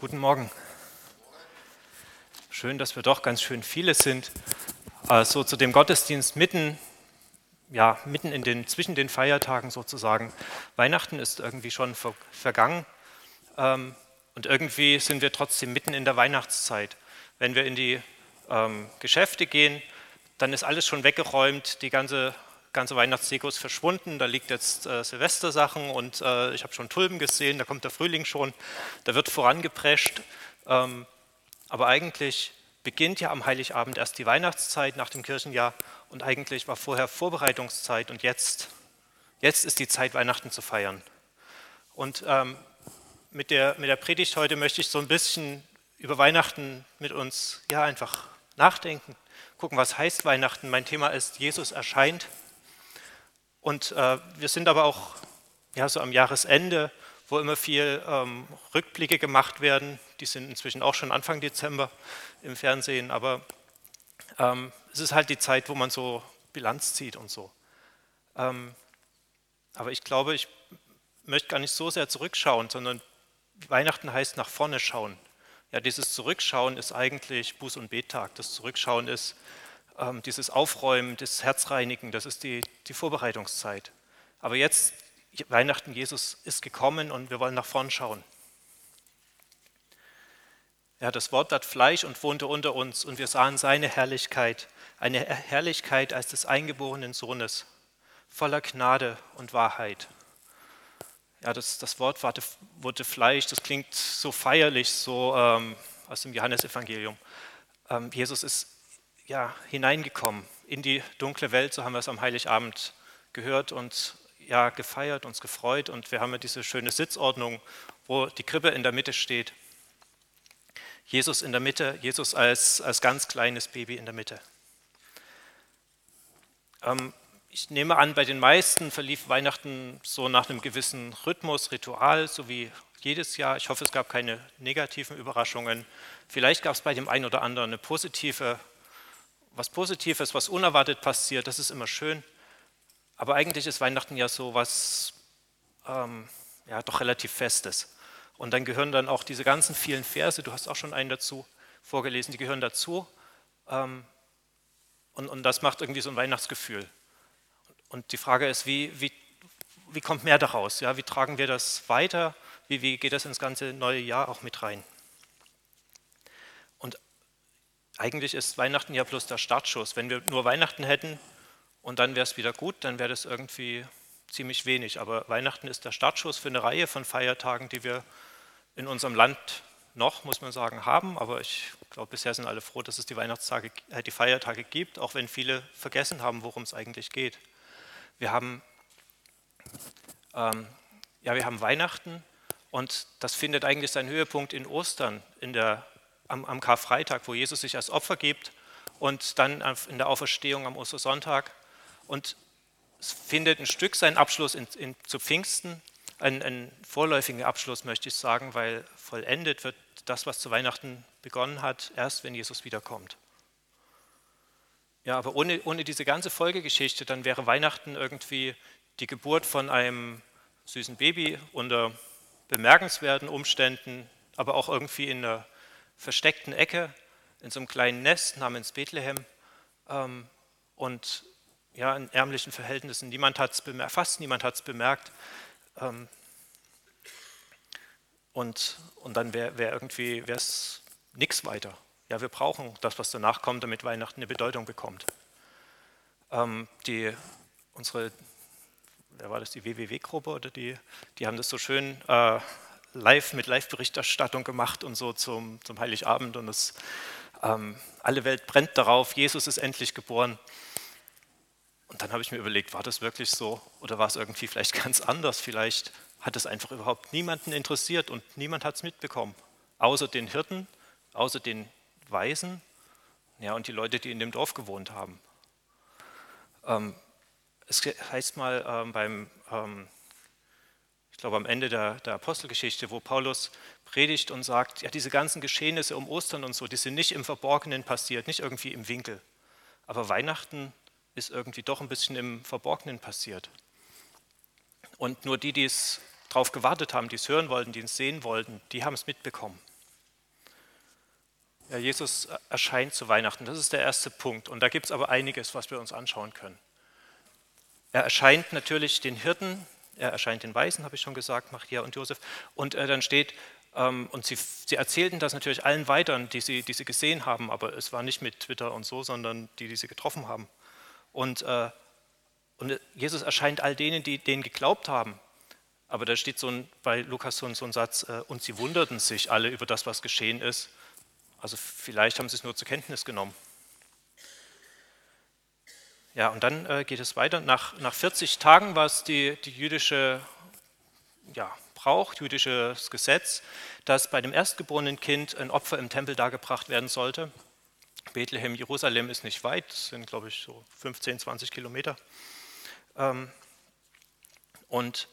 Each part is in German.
Guten Morgen. Schön, dass wir doch ganz schön viele sind. So zu dem Gottesdienst mitten, ja, mitten in den, zwischen den Feiertagen sozusagen. Weihnachten ist irgendwie schon ver, vergangen ähm, und irgendwie sind wir trotzdem mitten in der Weihnachtszeit. Wenn wir in die ähm, Geschäfte gehen, dann ist alles schon weggeräumt, die ganze ganze Weihnachtsdeko ist verschwunden, da liegt jetzt äh, Silvestersachen und äh, ich habe schon Tulpen gesehen, da kommt der Frühling schon, da wird vorangeprescht. Ähm, aber eigentlich beginnt ja am Heiligabend erst die Weihnachtszeit nach dem Kirchenjahr und eigentlich war vorher Vorbereitungszeit und jetzt, jetzt ist die Zeit, Weihnachten zu feiern. Und ähm, mit, der, mit der Predigt heute möchte ich so ein bisschen über Weihnachten mit uns ja einfach nachdenken, gucken, was heißt Weihnachten. Mein Thema ist, Jesus erscheint. Und äh, wir sind aber auch ja, so am Jahresende, wo immer viel ähm, Rückblicke gemacht werden. Die sind inzwischen auch schon Anfang Dezember im Fernsehen, aber ähm, es ist halt die Zeit, wo man so Bilanz zieht und so. Ähm, aber ich glaube, ich möchte gar nicht so sehr zurückschauen, sondern Weihnachten heißt nach vorne schauen. Ja, dieses Zurückschauen ist eigentlich Buß- und Bettag. Das Zurückschauen ist ähm, dieses Aufräumen, das Herzreinigen, das ist die, die Vorbereitungszeit. Aber jetzt, Weihnachten, Jesus ist gekommen und wir wollen nach vorn schauen. Ja, das Wort hat Fleisch und wohnte unter uns und wir sahen seine Herrlichkeit, eine Herrlichkeit als des eingeborenen Sohnes, voller Gnade und Wahrheit. Ja, das, das Wort wurde Fleisch, das klingt so feierlich, so ähm, aus dem Johannesevangelium. Ähm, Jesus ist ja, hineingekommen in die dunkle Welt, so haben wir es am Heiligabend gehört und ja, gefeiert, uns gefreut und wir haben ja diese schöne Sitzordnung, wo die Krippe in der Mitte steht. Jesus in der Mitte, Jesus als, als ganz kleines Baby in der Mitte. Ähm, ich nehme an, bei den meisten verlief Weihnachten so nach einem gewissen Rhythmus, Ritual, so wie jedes Jahr. Ich hoffe, es gab keine negativen Überraschungen. Vielleicht gab es bei dem einen oder anderen eine positive was Positives, was unerwartet passiert, das ist immer schön. Aber eigentlich ist Weihnachten ja so was, ähm, ja, doch relativ Festes. Und dann gehören dann auch diese ganzen vielen Verse, du hast auch schon einen dazu vorgelesen, die gehören dazu. Ähm, und, und das macht irgendwie so ein Weihnachtsgefühl. Und die Frage ist, wie, wie, wie kommt mehr daraus? Ja, wie tragen wir das weiter? Wie, wie geht das ins ganze neue Jahr auch mit rein? Eigentlich ist Weihnachten ja bloß der Startschuss. Wenn wir nur Weihnachten hätten und dann wäre es wieder gut, dann wäre das irgendwie ziemlich wenig. Aber Weihnachten ist der Startschuss für eine Reihe von Feiertagen, die wir in unserem Land noch, muss man sagen, haben. Aber ich glaube, bisher sind alle froh, dass es die Weihnachtstage, äh, die Feiertage gibt, auch wenn viele vergessen haben, worum es eigentlich geht. Wir haben, ähm, ja, wir haben Weihnachten und das findet eigentlich seinen Höhepunkt in Ostern, in der am, am Karfreitag, wo Jesus sich als Opfer gibt und dann in der Auferstehung am Ostersonntag. Und es findet ein Stück seinen Abschluss in, in, zu Pfingsten, einen, einen vorläufigen Abschluss möchte ich sagen, weil vollendet wird das, was zu Weihnachten begonnen hat, erst wenn Jesus wiederkommt. Ja, aber ohne, ohne diese ganze Folgegeschichte, dann wäre Weihnachten irgendwie die Geburt von einem süßen Baby unter bemerkenswerten Umständen, aber auch irgendwie in einer versteckten Ecke in so einem kleinen Nest namens Bethlehem ähm, und ja, in ärmlichen Verhältnissen. Niemand hat es bemerkt, fast niemand hat es bemerkt. Ähm, und, und dann wäre wär irgendwie wär's nichts weiter. Ja, wir brauchen das, was danach kommt, damit Weihnachten eine Bedeutung bekommt. Ähm, die, unsere, wer war das, die WWW-Gruppe oder die, die haben das so schön äh, live mit Live-Berichterstattung gemacht und so zum, zum Heiligabend und es, ähm, alle Welt brennt darauf, Jesus ist endlich geboren. Und dann habe ich mir überlegt, war das wirklich so oder war es irgendwie vielleicht ganz anders? Vielleicht hat es einfach überhaupt niemanden interessiert und niemand hat es mitbekommen, außer den Hirten, außer den Weisen ja, und die Leute, die in dem Dorf gewohnt haben. Ähm, es heißt mal ähm, beim ähm, glaube am Ende der, der, Apostelgeschichte, wo Paulus predigt und sagt, ja, diese ganzen Geschehnisse um Ostern und so, die sind nicht im Verborgenen passiert, nicht irgendwie im Winkel. Aber Weihnachten ist irgendwie doch ein bisschen im Verborgenen passiert. Und nur die, die es darauf gewartet haben, die es hören wollten, die es sehen wollten, die haben es mitbekommen. Ja, Jesus erscheint zu Weihnachten, das ist der erste Punkt. Und da gibt es aber einiges, was wir uns anschauen können. Er erscheint natürlich den Hirten, er erscheint den Weisen, habe ich schon gesagt, Maria und Josef. Und äh, dann steht, ähm, und sie, sie, erzählten das natürlich allen weiteren, die sie, die sie gesehen haben, aber es war nicht mit Twitter und so, sondern die, die sie getroffen haben. Und, äh, und Jesus erscheint all denen, die denen geglaubt haben. Aber da steht so ein, bei Lukas so ein, so ein Satz, äh, und sie wunderten sich alle über das, was geschehen ist. Also vielleicht haben sie es nur zur Kenntnis genommen. Ja, und dann äh, geht es weiter. Nach, nach 40 Tagen war es die, die jüdische ja, Brauch, jüdisches Gesetz, dass bei dem erstgeborenen Kind ein Opfer im Tempel dargebracht werden sollte. Bethlehem, Jerusalem ist nicht weit, sind glaube ich so 15, 20 Kilometer. Ähm, und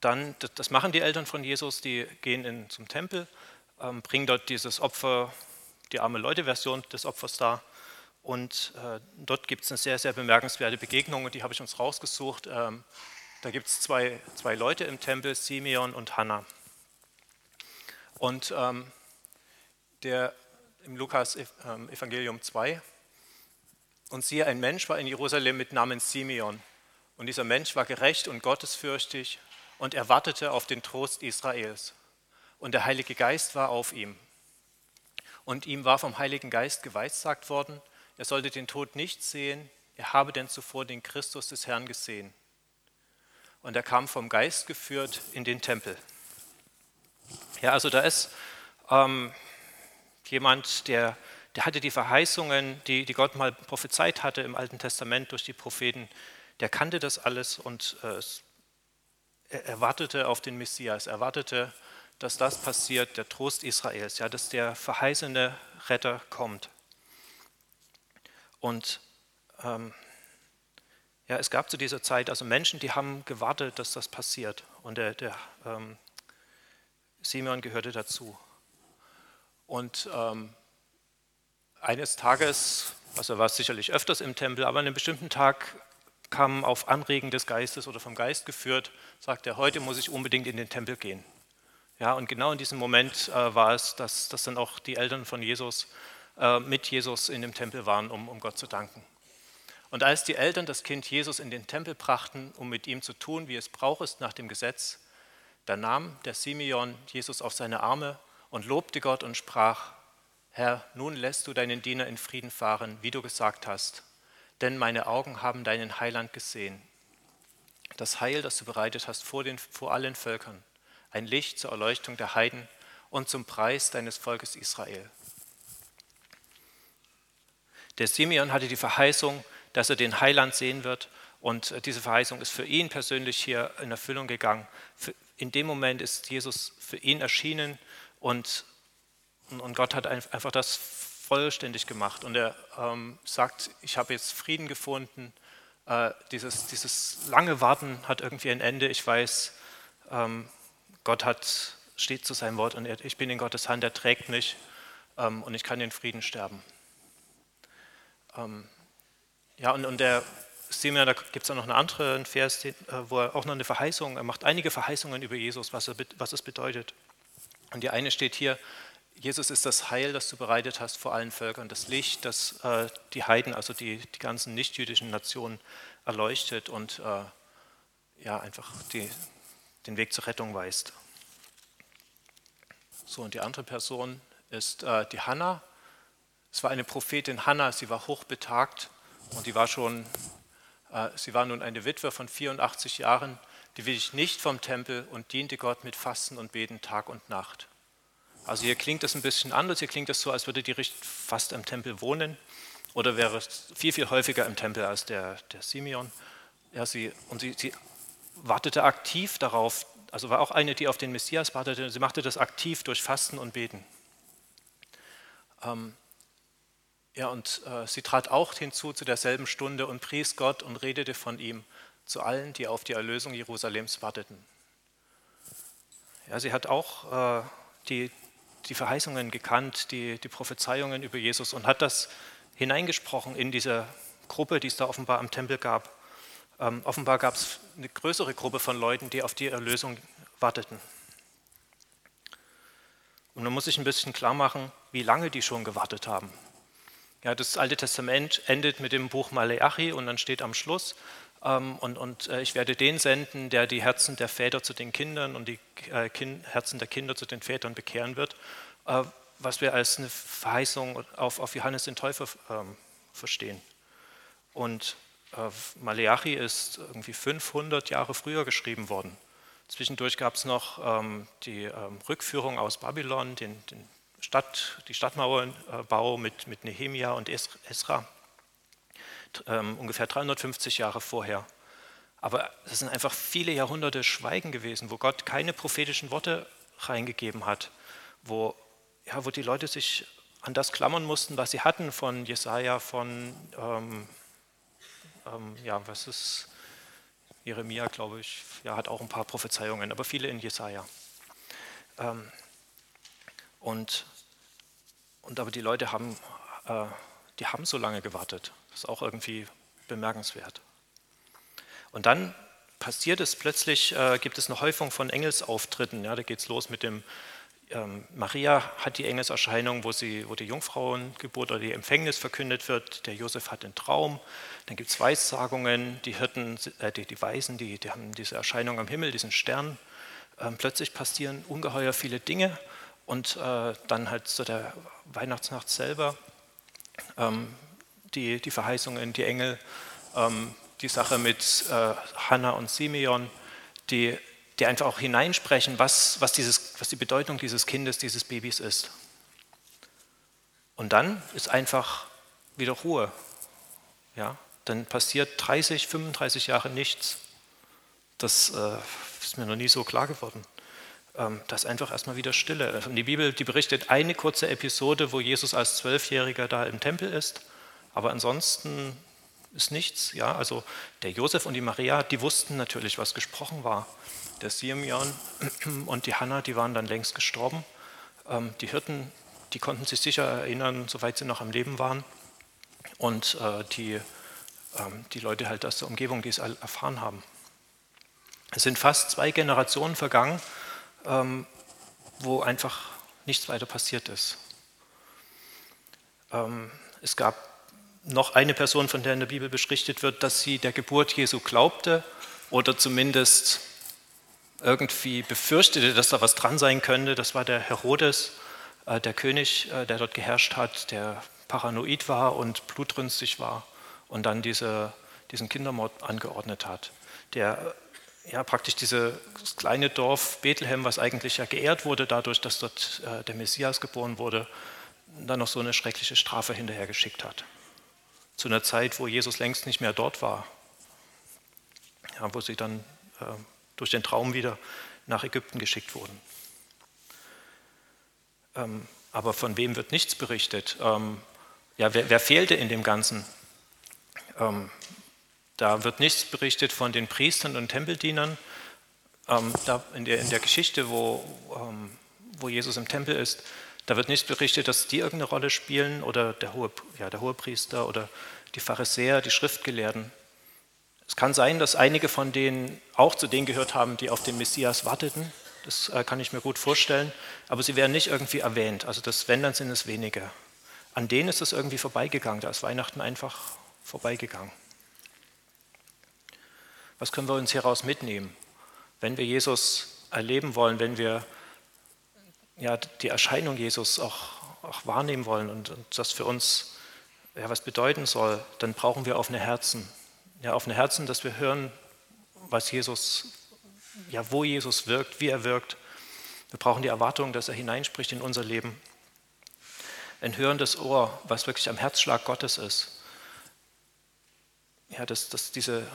dann, das machen die Eltern von Jesus, die gehen in, zum Tempel, ähm, bringen dort dieses Opfer, die arme Leute-Version des Opfers dar. Und äh, dort gibt es eine sehr, sehr bemerkenswerte Begegnung und die habe ich uns rausgesucht. Ähm, da gibt es zwei, zwei Leute im Tempel, Simeon und Hannah. Und ähm, der im Lukas ähm, Evangelium 2, und siehe, ein Mensch war in Jerusalem mit Namen Simeon. Und dieser Mensch war gerecht und gottesfürchtig und er wartete auf den Trost Israels. Und der Heilige Geist war auf ihm. Und ihm war vom Heiligen Geist geweissagt worden, er sollte den Tod nicht sehen, er habe denn zuvor den Christus des Herrn gesehen. Und er kam vom Geist geführt in den Tempel. Ja, also da ist ähm, jemand, der, der hatte die Verheißungen, die, die Gott mal prophezeit hatte im Alten Testament durch die Propheten, der kannte das alles und äh, er wartete auf den Messias, er wartete, dass das passiert, der Trost Israels, ja, dass der verheißene Retter kommt. Und ähm, ja, es gab zu dieser Zeit also Menschen, die haben gewartet, dass das passiert. Und der, der ähm, Simeon gehörte dazu. Und ähm, eines Tages, also er war sicherlich öfters im Tempel, aber an einem bestimmten Tag kam auf Anregen des Geistes oder vom Geist geführt, sagt er, heute muss ich unbedingt in den Tempel gehen. Ja, und genau in diesem Moment äh, war es, dass, dass dann auch die Eltern von Jesus mit Jesus in dem Tempel waren, um, um Gott zu danken. Und als die Eltern das Kind Jesus in den Tempel brachten, um mit ihm zu tun, wie es braucht ist nach dem Gesetz, da nahm der Simeon Jesus auf seine Arme und lobte Gott und sprach, Herr, nun lässt du deinen Diener in Frieden fahren, wie du gesagt hast denn meine Augen haben deinen Heiland gesehen. Das Heil, das du bereitet hast vor, den, vor allen Völkern, ein Licht zur Erleuchtung der Heiden und zum Preis deines Volkes Israel. Der Simeon hatte die Verheißung, dass er den Heiland sehen wird und diese Verheißung ist für ihn persönlich hier in Erfüllung gegangen. In dem Moment ist Jesus für ihn erschienen und, und Gott hat einfach das vollständig gemacht. Und er ähm, sagt, ich habe jetzt Frieden gefunden. Äh, dieses, dieses lange Warten hat irgendwie ein Ende. Ich weiß, ähm, Gott hat, steht zu seinem Wort und er, ich bin in Gottes Hand, er trägt mich ähm, und ich kann in Frieden sterben. Ähm, ja, und, und der Simeon, da gibt es auch noch einen anderen Vers, äh, wo er auch noch eine Verheißung, er macht einige Verheißungen über Jesus, was, er, was es bedeutet. Und die eine steht hier, Jesus ist das Heil, das du bereitet hast vor allen Völkern, das Licht, das äh, die Heiden, also die, die ganzen nichtjüdischen Nationen erleuchtet und äh, ja, einfach die, den Weg zur Rettung weist. So, und die andere Person ist äh, die Hannah. Es war eine Prophetin Hannah, sie war hochbetagt und die war schon, äh, sie war nun eine Witwe von 84 Jahren, die wich nicht vom Tempel und diente Gott mit Fasten und Beten Tag und Nacht. Also hier klingt es ein bisschen anders, hier klingt es so, als würde die fast im Tempel wohnen oder wäre viel, viel häufiger im Tempel als der, der Simeon. Ja, sie, und sie, sie wartete aktiv darauf, also war auch eine, die auf den Messias wartete, sie machte das aktiv durch Fasten und Beten. Ähm, ja, und äh, sie trat auch hinzu zu derselben Stunde und pries Gott und redete von ihm zu allen, die auf die Erlösung Jerusalems warteten. Ja, sie hat auch äh, die, die Verheißungen gekannt, die, die Prophezeiungen über Jesus und hat das hineingesprochen in diese Gruppe, die es da offenbar am Tempel gab. Ähm, offenbar gab es eine größere Gruppe von Leuten, die auf die Erlösung warteten. Und man muss sich ein bisschen klar machen, wie lange die schon gewartet haben. Ja, das Alte Testament endet mit dem Buch Maleachi und dann steht am Schluss, ähm, und, und äh, ich werde den senden, der die Herzen der Väter zu den Kindern und die äh, kind, Herzen der Kinder zu den Vätern bekehren wird, äh, was wir als eine Verheißung auf, auf Johannes den Täufer ähm, verstehen. Und äh, Maleachi ist irgendwie 500 Jahre früher geschrieben worden. Zwischendurch gab es noch ähm, die ähm, Rückführung aus Babylon, den, den Stadt, die Stadtmauerbau mit, mit Nehemia und Esra, ähm, ungefähr 350 Jahre vorher. Aber es sind einfach viele Jahrhunderte Schweigen gewesen, wo Gott keine prophetischen Worte reingegeben hat, wo, ja, wo die Leute sich an das klammern mussten, was sie hatten von Jesaja, von, ähm, ähm, ja, was ist, Jeremia, glaube ich, ja, hat auch ein paar Prophezeiungen, aber viele in Jesaja. Ähm, und, und aber die Leute haben, äh, die haben so lange gewartet. Das ist auch irgendwie bemerkenswert. Und dann passiert es plötzlich, äh, gibt es eine Häufung von Engelsauftritten. Ja, da geht es los mit dem ähm, Maria hat die Engelserscheinung, wo, sie, wo die Jungfrauengeburt oder die Empfängnis verkündet wird. Der Josef hat den Traum. Dann gibt es Weissagungen. Die Hirten, äh, die, die Weisen, die, die haben diese Erscheinung am Himmel, diesen Stern. Ähm, plötzlich passieren ungeheuer viele Dinge. Und äh, dann halt so der Weihnachtsnacht selber, ähm, die, die Verheißungen, die Engel, ähm, die Sache mit äh, Hannah und Simeon, die die einfach auch hineinsprechen, was, was, dieses, was die Bedeutung dieses Kindes, dieses Babys ist. Und dann ist einfach wieder Ruhe. Ja? Dann passiert 30, 35 Jahre nichts. Das äh, ist mir noch nie so klar geworden. Ähm, das ist einfach erstmal wieder Stille. Und die Bibel die berichtet eine kurze Episode, wo Jesus als Zwölfjähriger da im Tempel ist. Aber ansonsten ist nichts. Ja? Also der Josef und die Maria, die wussten natürlich, was gesprochen war der Simeon und die Hannah, die waren dann längst gestorben. Ähm, die Hirten, die konnten sich sicher erinnern, soweit sie noch am Leben waren. Und äh, die, ähm, die Leute halt aus der Umgebung, die es erfahren haben. Es sind fast zwei Generationen vergangen, ähm, wo einfach nichts weiter passiert ist. Es gab noch eine Person, von der in der Bibel beschrichtet wird, dass sie der Geburt Jesu glaubte oder zumindest irgendwie befürchtete, dass da was dran sein könnte. Das war der Herodes, äh, der König, äh, der dort geherrscht hat, der paranoid war und blutrünstig war und dann diese, diesen Kindermord angeordnet hat. Der ja, praktisch dieses kleine Dorf Bethlehem, was eigentlich ja geehrt wurde dadurch, dass dort der Messias geboren wurde, dann noch so eine schreckliche Strafe hinterhergeschickt hat. Zu einer Zeit, wo Jesus längst nicht mehr dort war, ja, wo sie dann durch den Traum wieder nach Ägypten geschickt wurden. Ähm, aber von wem wird nichts berichtet? Ähm, ja, wer, wer, fehlte in dem Ganzen? Ähm, da wird nichts berichtet von den Priestern und Tempeldienern. Ähm, in, der, in, der, Geschichte, wo, ähm, wo Jesus im Tempel ist, da wird nicht berichtet, dass die irgendeine Rolle spielen oder der hohe, ja, der hohe Priester oder die Pharisäer, die Schriftgelehrten. Es kann sein, dass einige von denen auch zu denen gehört haben, die auf den Messias warteten. Das äh, kann ich mir gut vorstellen. Aber sie werden nicht irgendwie erwähnt. Also das, wenn, dann sind es wenige. An denen ist es irgendwie vorbeigegangen. Da ist Weihnachten einfach vorbeigegangen. Was können wir uns hieraus mitnehmen? Wenn wir Jesus erleben wollen, wenn wir ja, die Erscheinung Jesus auch, auch wahrnehmen wollen und, und das für uns ja, was bedeuten soll, dann brauchen wir offene Herzen ja, offene Herzen, dass wir hören, was Jesus, ja, wo Jesus wirkt, wie er wirkt. Wir brauchen die Erwartung, dass er hineinspricht in unser Leben. Ein hörendes Ohr, was wirklich am Herzschlag Gottes ist. Ja, dass, dass diese,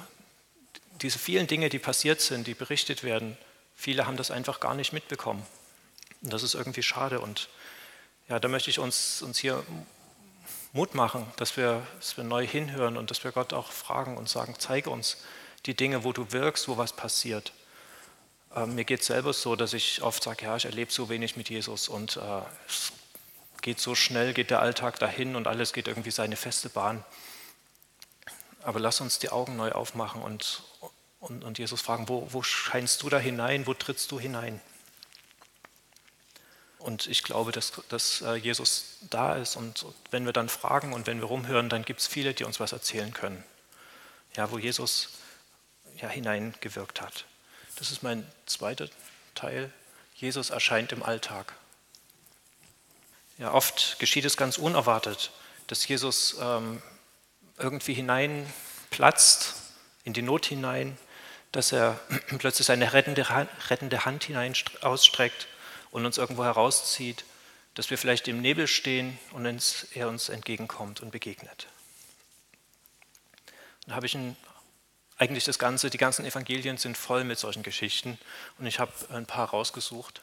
diese vielen Dinge, die passiert sind, die berichtet werden, viele haben das einfach gar nicht mitbekommen. Und das ist irgendwie schade. Und ja, da möchte ich uns, uns hier Mut machen, dass wir, dass wir neu hinhören und dass wir Gott auch fragen und sagen, zeige uns die Dinge, wo du wirkst, wo was passiert. Ähm, mir geht es selber so, dass ich oft sage, ja, ich erlebe so wenig mit Jesus und äh, es geht so schnell, geht der Alltag dahin und alles geht irgendwie seine feste Bahn. Aber lass uns die Augen neu aufmachen und, und, und Jesus fragen, wo, wo scheinst du da hinein, wo trittst du hinein? und ich glaube, dass, dass äh, Jesus da ist. Und wenn wir dann fragen und wenn wir rumhören, dann gibt es viele, die uns was erzählen können. Ja, wo Jesus ja, hineingewirkt hat. Das ist mein zweiter Teil. Jesus erscheint im Alltag. Ja, oft geschieht es ganz unerwartet, dass Jesus ähm, irgendwie hineinplatzt, in die Not hinein, dass er plötzlich seine rettende, rettende Hand hinein ausstreckt und uns irgendwo herauszieht, dass wir vielleicht im Nebel stehen und er uns entgegenkommt und begegnet. Dann habe ich ein, eigentlich das Ganze, die ganzen Evangelien sind voll mit solchen Geschichten und ich habe ein paar rausgesucht.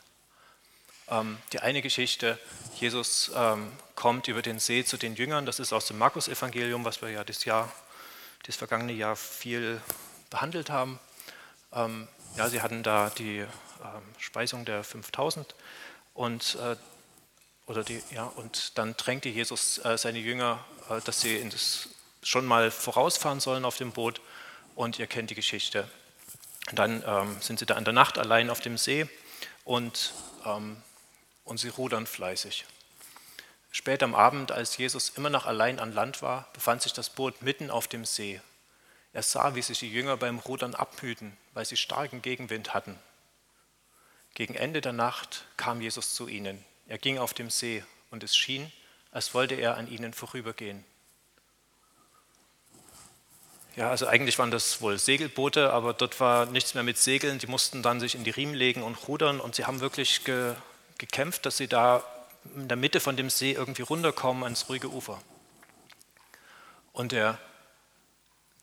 Ähm, die eine Geschichte, Jesus ähm, kommt über den See zu den Jüngern, das ist aus dem Markus-Evangelium, was wir ja das Jahr, das vergangene Jahr viel behandelt haben. Ähm, ja, sie hatten da die Speisung der 5000 und, äh, oder die, ja, und dann drängte Jesus äh, seine Jünger, äh, dass sie das schon mal vorausfahren sollen auf dem Boot und ihr kennt die Geschichte. Dann ähm, sind sie da in der Nacht allein auf dem See und, ähm, und sie rudern fleißig. Spät am Abend, als Jesus immer noch allein an Land war, befand sich das Boot mitten auf dem See. Er sah, wie sich die Jünger beim Rudern abmühten, weil sie starken Gegenwind hatten. Gegen Ende der Nacht kam Jesus zu ihnen. Er ging auf dem See und es schien, als wollte er an ihnen vorübergehen. Ja, also eigentlich waren das wohl Segelboote, aber dort war nichts mehr mit Segeln. Die mussten dann sich in die Riemen legen und rudern und sie haben wirklich ge gekämpft, dass sie da in der Mitte von dem See irgendwie runterkommen ans ruhige Ufer. Und der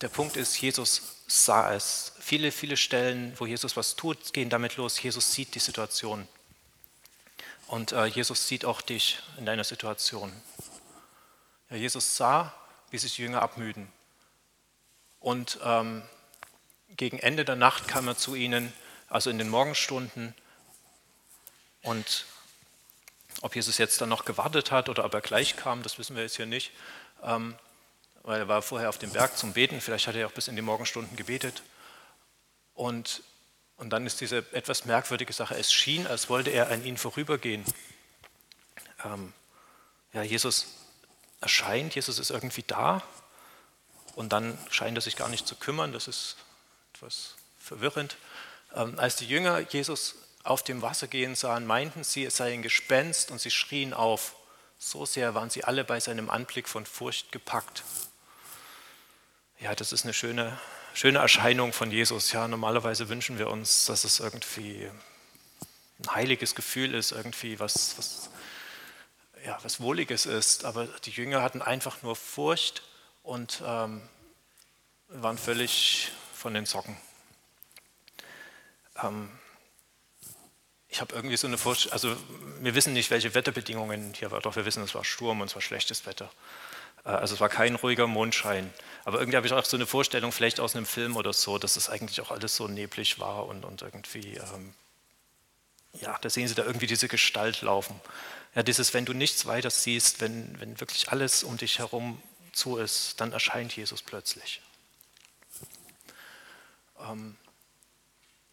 der Punkt ist, Jesus sah es. Viele, viele Stellen, wo Jesus was tut, gehen damit los. Jesus sieht die Situation. Und äh, Jesus sieht auch dich in deiner Situation. Ja, Jesus sah, wie sich die Jünger abmüden. Und ähm, gegen Ende der Nacht kam er zu ihnen, also in den Morgenstunden. Und ob Jesus jetzt dann noch gewartet hat oder ob er gleich kam, das wissen wir jetzt hier nicht. Ähm, weil er war vorher auf dem Berg zum Beten, vielleicht hat er auch bis in die Morgenstunden gebetet. Und, und dann ist diese etwas merkwürdige Sache, es schien, als wollte er an ihnen vorübergehen. Ähm, ja, Jesus erscheint, Jesus ist irgendwie da und dann scheint er sich gar nicht zu kümmern, das ist etwas verwirrend. Ähm, als die Jünger Jesus auf dem Wasser gehen sahen, meinten sie, es sei ein Gespenst und sie schrien auf. So sehr waren sie alle bei seinem Anblick von Furcht gepackt ja, das ist eine schöne, schöne Erscheinung von Jesus. Ja, normalerweise wünschen wir uns, dass es irgendwie ein heiliges Gefühl ist, irgendwie was, was, ja, was Wohliges ist. Aber die Jünger hatten einfach nur Furcht und ähm, waren völlig von den Socken. Ähm, ich habe irgendwie so eine Vorstellung, also wir wissen nicht, welche Wetterbedingungen hier waren, doch wir wissen, es war Sturm und es war schlechtes Wetter. Äh, also es war kein ruhiger Mondschein. Aber irgendwie habe ich auch so eine Vorstellung, vielleicht aus einem Film oder so, dass es eigentlich auch alles so neblig war und, und irgendwie, ähm, ja, da sehen Sie da irgendwie diese Gestalt laufen. Ja, dieses, wenn du nichts weiter siehst, wenn, wenn wirklich alles um dich herum zu ist, dann erscheint Jesus plötzlich. Ähm,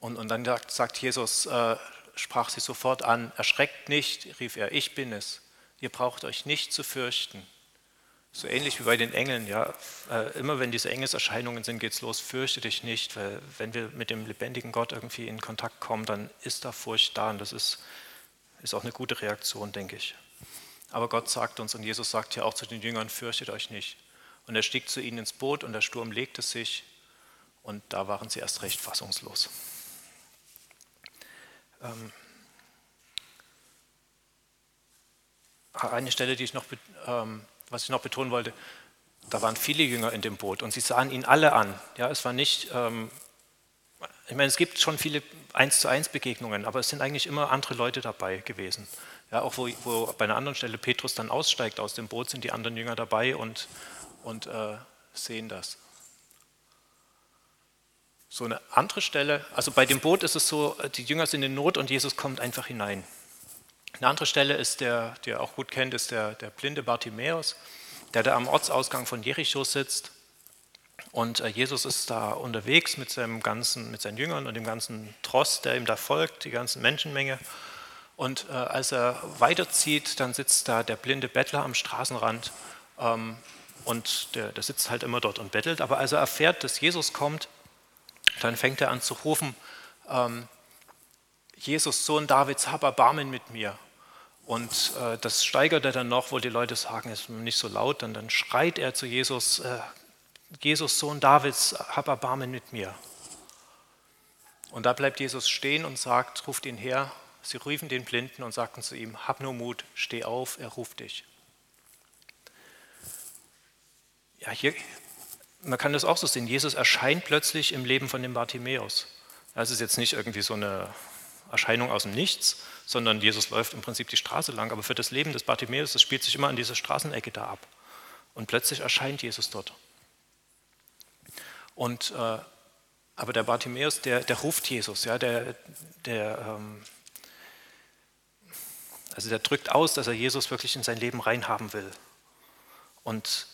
und, und dann sagt Jesus, äh, sprach sie sofort an, erschreckt nicht, rief er, ich bin es, ihr braucht euch nicht zu fürchten. So ähnlich wie bei den Engeln, ja. Äh, immer wenn diese Engelserscheinungen sind, geht es los, fürchte dich nicht, weil wenn wir mit dem lebendigen Gott irgendwie in Kontakt kommen, dann ist da Furcht da und das ist, ist auch eine gute Reaktion, denke ich. Aber Gott sagt uns und Jesus sagt ja auch zu den Jüngern, fürchtet euch nicht. Und er stieg zu ihnen ins Boot und der Sturm legte sich und da waren sie erst recht fassungslos. Ähm, eine Stelle, die ich noch ähm, was ich noch betonen wollte, da waren viele Jünger in dem Boot und sie sahen ihn alle an. Ja, es war nicht, ähm, ich meine, es gibt schon viele eins zu eins Begegnungen, aber es sind eigentlich immer andere Leute dabei gewesen. Ja, auch wo, wo bei einer anderen Stelle Petrus dann aussteigt aus dem Boot, sind die anderen Jünger dabei und, und äh, sehen das. So eine andere Stelle, also bei dem Boot ist es so, die Jünger sind in Not und Jesus kommt einfach hinein. Eine andere Stelle ist der, der auch gut kennt, ist der, der blinde Bartimäus, der da am Ortsausgang von Jericho sitzt. Und äh, Jesus ist da unterwegs mit, seinem ganzen, mit seinen Jüngern und dem ganzen Tross, der ihm da folgt, die ganze Menschenmenge. Und äh, als er weiterzieht, dann sitzt da der blinde Bettler am Straßenrand ähm, und der, der sitzt halt immer dort und bettelt. Aber als er erfährt, dass Jesus kommt, dann fängt er an zu rufen, ähm, Jesus, Sohn Davids, hab Erbarmen mit mir. Und äh, das steigert er dann noch, wo die Leute sagen, es ist nicht so laut, dann, dann schreit er zu Jesus, äh, Jesus, Sohn Davids, hab Erbarmen mit mir. Und da bleibt Jesus stehen und sagt, ruft ihn her. Sie riefen den Blinden und sagten zu ihm, hab nur Mut, steh auf, er ruft dich. Ja, hier, man kann das auch so sehen. Jesus erscheint plötzlich im Leben von dem Bartimäus. Das ist jetzt nicht irgendwie so eine Erscheinung aus dem Nichts, sondern Jesus läuft im Prinzip die Straße lang. Aber für das Leben des Bartimäus, das spielt sich immer an dieser Straßenecke da ab. Und plötzlich erscheint Jesus dort. Und äh, aber der Bartimäus, der, der ruft Jesus, ja, der, der, ähm, also der drückt aus, dass er Jesus wirklich in sein Leben reinhaben will. Und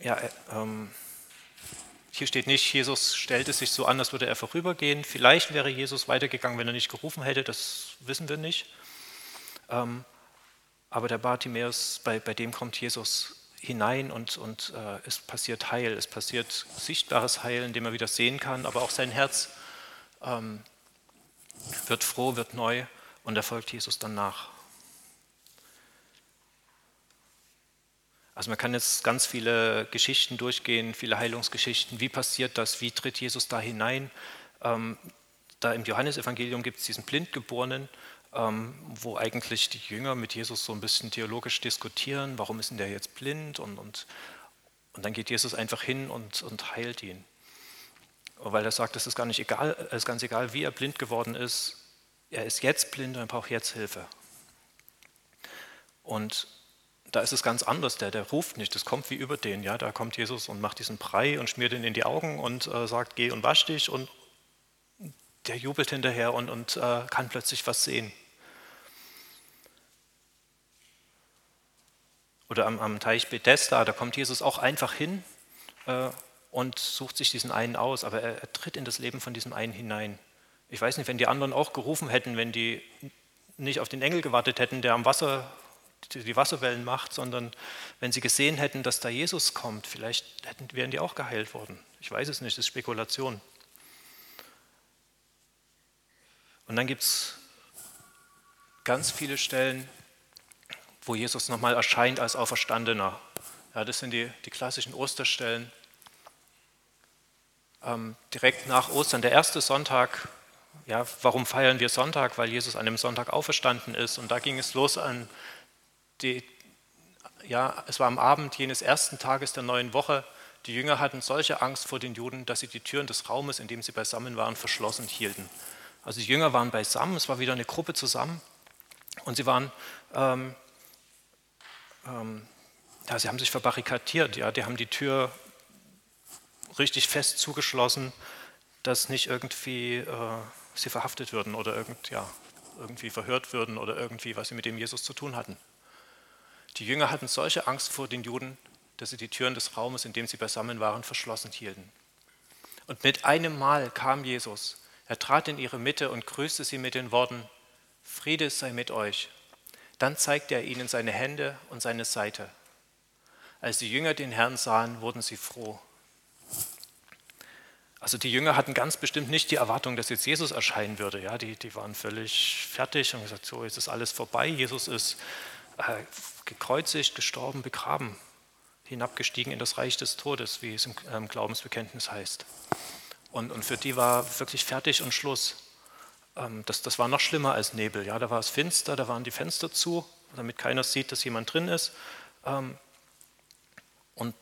ja, äh, ähm, hier steht nicht, Jesus stellte sich so an, als würde er vorübergehen. Vielleicht wäre Jesus weitergegangen, wenn er nicht gerufen hätte, das wissen wir nicht. Ähm, aber der Bartimäus, bei, bei dem kommt Jesus hinein und, und äh, es passiert Heil, es passiert sichtbares Heil, indem er wieder sehen kann, aber auch sein Herz ähm, wird froh, wird neu und er folgt Jesus dann nach. Also man kann jetzt ganz viele Geschichten durchgehen, viele Heilungsgeschichten. Wie passiert das? Wie tritt Jesus da hinein? Ähm, da im Johannesevangelium gibt es diesen Blindgeborenen, ähm, wo eigentlich die Jünger mit Jesus so ein bisschen theologisch diskutieren, warum ist denn der jetzt blind? Und, und, und dann geht Jesus einfach hin und, und heilt ihn. Weil er sagt, es ist gar nicht egal, es ist ganz egal, wie er blind geworden ist. Er ist jetzt blind und er braucht jetzt Hilfe. Und da ist es ganz anders. Der, der ruft nicht, das kommt wie über den. Ja, da kommt Jesus und macht diesen Brei und schmiert ihn in die Augen und äh, sagt, geh und wasch dich. Und der jubelt hinterher und, und äh, kann plötzlich was sehen. Oder am, am Teich Bethesda, da kommt Jesus auch einfach hin äh, und sucht sich diesen einen aus, aber er, er tritt in das Leben von diesem einen hinein. Ich weiß nicht, wenn die anderen auch gerufen hätten, wenn die nicht auf den Engel gewartet hätten, der am Wasser die Wasserwellen macht, sondern wenn sie gesehen hätten, dass da Jesus kommt, vielleicht hätten, wären die auch geheilt worden. Ich weiß es nicht, das ist Spekulation. Und dann gibt es ganz viele Stellen, wo Jesus nochmal erscheint als Auferstandener. Ja, das sind die, die klassischen Osterstellen. Ähm, direkt nach Ostern, der erste Sonntag, ja, warum feiern wir Sonntag? Weil Jesus an dem Sonntag auferstanden ist. Und da ging es los an die, ja, es war am Abend jenes ersten Tages der neuen Woche. Die Jünger hatten solche Angst vor den Juden, dass sie die Türen des Raumes, in dem sie beisammen waren, verschlossen hielten. Also die Jünger waren beisammen, es war wieder eine Gruppe zusammen und sie waren, ähm, ähm, ja, sie haben sich verbarrikadiert, ja, die haben die Tür richtig fest zugeschlossen, dass nicht irgendwie äh, sie verhaftet würden oder irgend, ja, irgendwie verhört würden oder irgendwie, was sie mit dem Jesus zu tun hatten. Die Jünger hatten solche Angst vor den Juden, dass sie die Türen des Raumes, in dem sie beisammen waren, verschlossen hielten. Und mit einem Mal kam Jesus er trat in ihre Mitte und grüßte sie mit den Worten, Friede sei mit euch. Dann zeigte er ihnen seine Hände und seine Seite. Als die Jünger den Herrn sahen, wurden sie froh. Also die Jünger hatten ganz bestimmt nicht die Erwartung, dass jetzt Jesus erscheinen würde. Ja, die, die waren völlig fertig und gesagt, so jetzt ist alles vorbei. Jesus ist äh, gekreuzigt, gestorben, begraben, hinabgestiegen in das Reich des Todes, wie es im ähm, Glaubensbekenntnis heißt. Und, und für die war wirklich fertig und Schluss. Ähm, das, das war noch schlimmer als Nebel. Ja, da war es finster, da waren die Fenster zu, damit keiner sieht, dass jemand drin ist. Ähm, und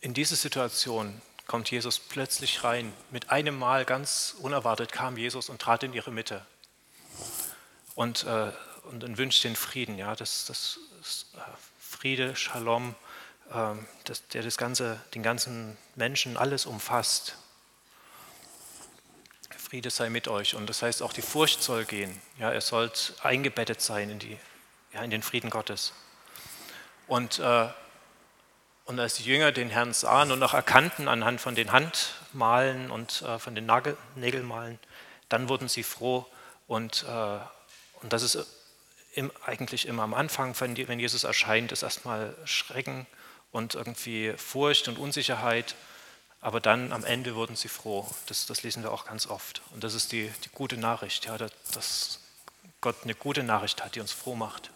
in diese Situation kommt Jesus plötzlich rein. Mit einem Mal ganz unerwartet kam Jesus und trat in ihre Mitte. Und, äh, und dann wünscht den Frieden, ja, das, das, Friede, Shalom, äh, das, der das ganze, den ganzen Menschen alles umfasst. Friede sei mit euch. Und das heißt, auch die Furcht soll gehen. Ja, ihr sollt eingebettet sein in, die, ja, in den Frieden Gottes. Und, äh, und als die Jünger den Herrn sahen und auch erkannten anhand von den Handmalen und äh, von den Nagel, Nägelmalen, dann wurden sie froh und, äh, und das ist im, eigentlich immer am Anfang, wenn Jesus erscheint, ist erstmal Schrecken und irgendwie Furcht und Unsicherheit. Aber dann am Ende wurden sie froh. Das, das lesen wir auch ganz oft. Und das ist die, die gute Nachricht, ja, dass Gott eine gute Nachricht hat, die uns froh macht.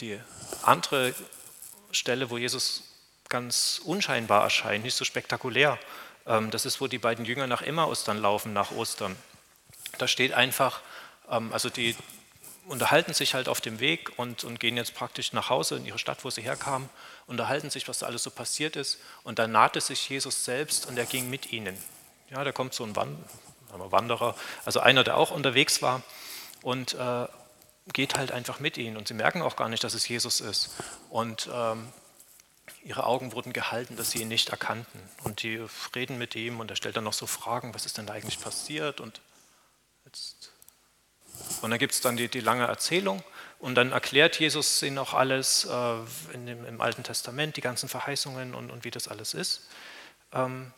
Die andere Stelle, wo Jesus ganz unscheinbar erscheint, nicht so spektakulär, ähm, das ist, wo die beiden Jünger nach dann laufen, nach Ostern. Da steht einfach, also die unterhalten sich halt auf dem Weg und, und gehen jetzt praktisch nach Hause in ihre Stadt, wo sie herkamen, unterhalten sich, was da alles so passiert ist. Und dann nahte sich Jesus selbst und er ging mit ihnen. Ja, da kommt so ein Wanderer, also einer, der auch unterwegs war und äh, geht halt einfach mit ihnen. Und sie merken auch gar nicht, dass es Jesus ist. Und ähm, ihre Augen wurden gehalten, dass sie ihn nicht erkannten. Und die reden mit ihm und er stellt dann noch so Fragen, was ist denn da eigentlich passiert? Und und dann gibt es dann die, die, lange Erzählung und dann erklärt Jesus ihnen auch alles äh, dem, im Alten Testament, die ganzen Verheißungen und, und wie das alles ist. Ähm,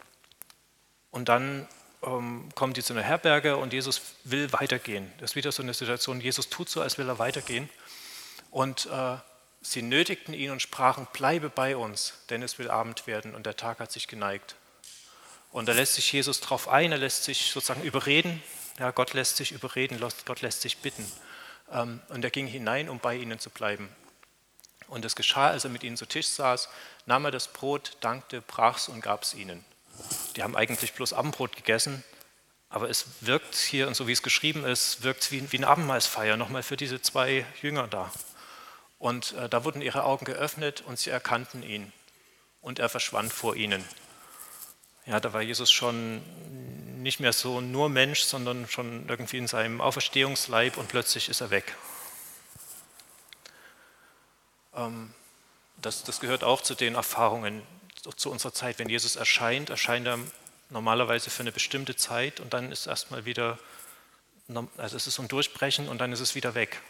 und dann ähm, kommen die zu einer Herberge und Jesus will weitergehen. Das ist wieder so eine Situation, Jesus tut so, als will er weitergehen. Und äh, sie nötigten ihn und sprachen, bleibe bei uns, denn es will Abend werden und der Tag hat sich geneigt. Und da lässt sich Jesus darauf ein, er lässt sich sozusagen überreden ja, Gott lässt sich überreden, Gott lässt sich bitten. Ähm, und er ging hinein, um bei ihnen zu bleiben. Und es geschah, als er mit ihnen zu Tisch saß, nahm er das Brot, dankte, brach es und gab es ihnen. Die haben eigentlich bloß Abendbrot gegessen, aber es wirkt hier, und so wie es geschrieben ist, wirkt wie, wie eine Abendmahlsfeier, nochmal für diese zwei Jünger da. Und äh, da wurden ihre Augen geöffnet und sie erkannten ihn. Und er verschwand vor ihnen. Ja, da war Jesus schon nicht mehr so nur Mensch, sondern schon irgendwie in seinem Auferstehungsleib und plötzlich ist er weg. Ähm, das, das gehört auch zu den Erfahrungen zu unserer Zeit. Wenn Jesus erscheint, erscheint er normalerweise für eine bestimmte Zeit und dann ist erstmal wieder, also es ist ein Durchbrechen und dann ist es wieder weg.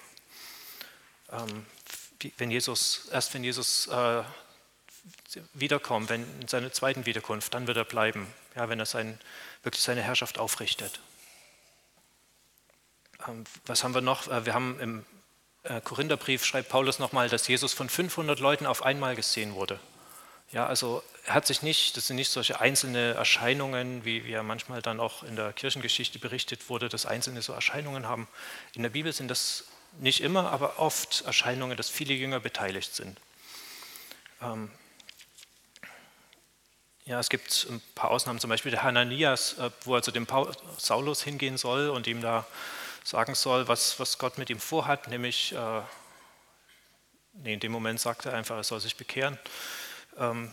Ähm, wenn Jesus, erst wenn Jesus äh, wiederkommt, wenn in seiner zweiten Wiederkunft, dann wird er bleiben, ja, wenn er sein, wirklich seine Herrschaft aufrichtet. Ähm, was haben wir noch? Äh, wir haben im äh, Korintherbrief, schreibt Paulus nochmal, dass Jesus von 500 Leuten auf einmal gesehen wurde. Ja, also er hat sich nicht, das sind nicht solche einzelne Erscheinungen, wie, wie ja manchmal dann auch in der Kirchengeschichte berichtet wurde, dass Einzelne so Erscheinungen haben. In der Bibel sind das nicht immer, aber oft Erscheinungen, dass viele Jünger beteiligt sind. Ähm, ja, es gibt ein paar Ausnahmen, zum Beispiel der Hananias, äh, wo er zu dem Saulus hingehen soll und ihm da sagen soll, was, was Gott mit ihm vorhat, nämlich, äh, nee, in dem Moment sagt er einfach, er soll sich bekehren. Ähm,